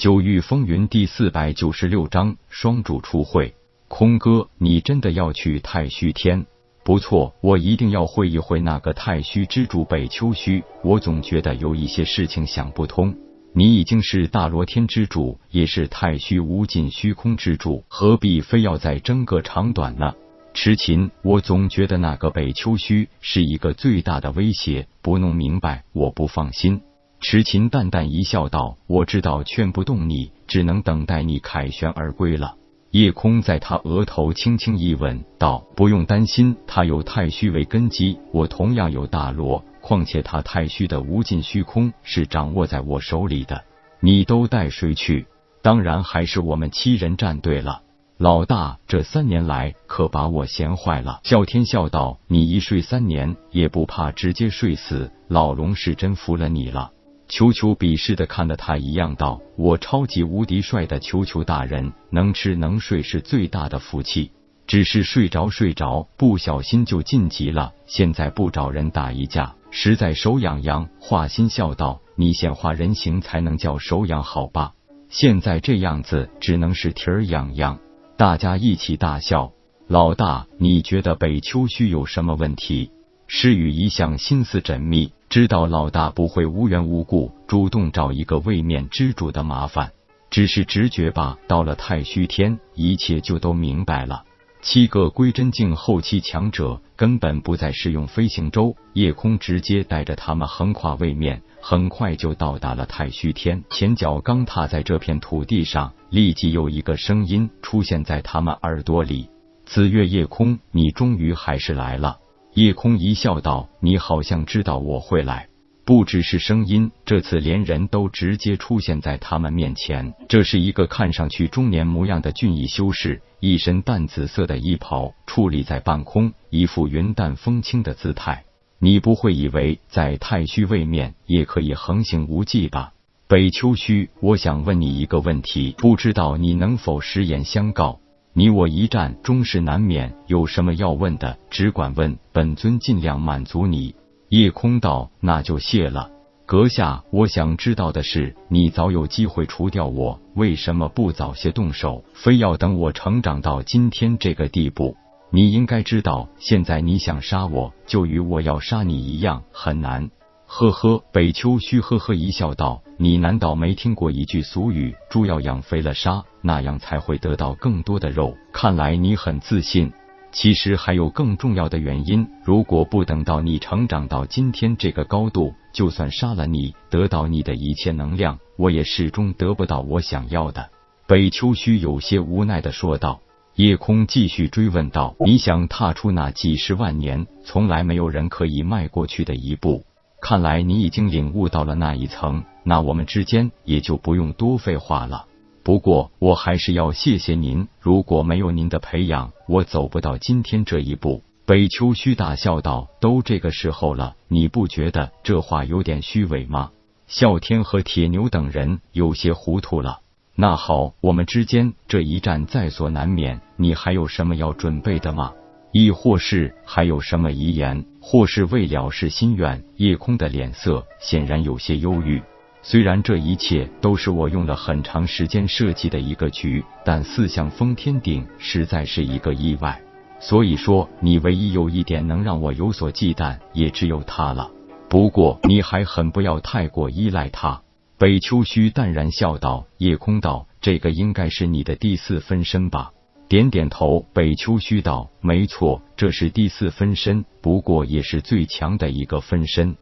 九域风云第四百九十六章双主初会。空哥，你真的要去太虚天？不错，我一定要会一会那个太虚之主北秋虚。我总觉得有一些事情想不通。你已经是大罗天之主，也是太虚无尽虚空之主，何必非要再争个长短呢？痴情，我总觉得那个北秋虚是一个最大的威胁，不弄明白我不放心。池琴淡淡一笑，道：“我知道劝不动你，只能等待你凯旋而归了。”夜空在他额头轻轻一吻，道：“不用担心，他有太虚为根基，我同样有大罗。况且他太虚的无尽虚空是掌握在我手里的。你都带谁去？当然还是我们七人战队了。老大，这三年来可把我闲坏了。”啸天笑道：“你一睡三年，也不怕直接睡死？老龙是真服了你了。”球球鄙视的看了他一样，道：“我超级无敌帅的球球大人，能吃能睡是最大的福气。只是睡着睡着，不小心就晋级了。现在不找人打一架，实在手痒痒。”画心笑道：“你显化人形才能叫手痒好吧？现在这样子，只能是蹄儿痒痒。”大家一起大笑。老大，你觉得北秋虚有什么问题？诗雨一向心思缜密。知道老大不会无缘无故主动找一个位面之主的麻烦，只是直觉吧。到了太虚天，一切就都明白了。七个归真境后期强者根本不再使用飞行舟，夜空直接带着他们横跨位面，很快就到达了太虚天。前脚刚踏在这片土地上，立即有一个声音出现在他们耳朵里：“紫月夜空，你终于还是来了。”夜空一笑，道：“你好像知道我会来，不只是声音，这次连人都直接出现在他们面前。这是一个看上去中年模样的俊逸修士，一身淡紫色的衣袍矗立在半空，一副云淡风轻的姿态。你不会以为在太虚位面也可以横行无忌吧？北秋虚，我想问你一个问题，不知道你能否实言相告？”你我一战，终是难免。有什么要问的，只管问，本尊尽量满足你。夜空道，那就谢了。阁下，我想知道的是，你早有机会除掉我，为什么不早些动手，非要等我成长到今天这个地步？你应该知道，现在你想杀我，就与我要杀你一样，很难。呵呵，北秋虚呵呵一笑，道：“你难道没听过一句俗语，猪要养肥了杀，那样才会得到更多的肉？看来你很自信。其实还有更重要的原因，如果不等到你成长到今天这个高度，就算杀了你，得到你的一切能量，我也始终得不到我想要的。”北秋虚有些无奈的说道。夜空继续追问道：“你想踏出那几十万年从来没有人可以迈过去的一步？”看来你已经领悟到了那一层，那我们之间也就不用多废话了。不过我还是要谢谢您，如果没有您的培养，我走不到今天这一步。北秋虚大笑道：“都这个时候了，你不觉得这话有点虚伪吗？”啸天和铁牛等人有些糊涂了。那好，我们之间这一战在所难免，你还有什么要准备的吗？亦或是还有什么遗言，或是未了事心愿？夜空的脸色显然有些忧郁。虽然这一切都是我用了很长时间设计的一个局，但四象封天顶实在是一个意外。所以说，你唯一有一点能让我有所忌惮，也只有他了。不过，你还很不要太过依赖他。北秋虚淡然笑道：“夜空道，这个应该是你的第四分身吧？”点点头，北秋虚道：“没错，这是第四分身，不过也是最强的一个分身。”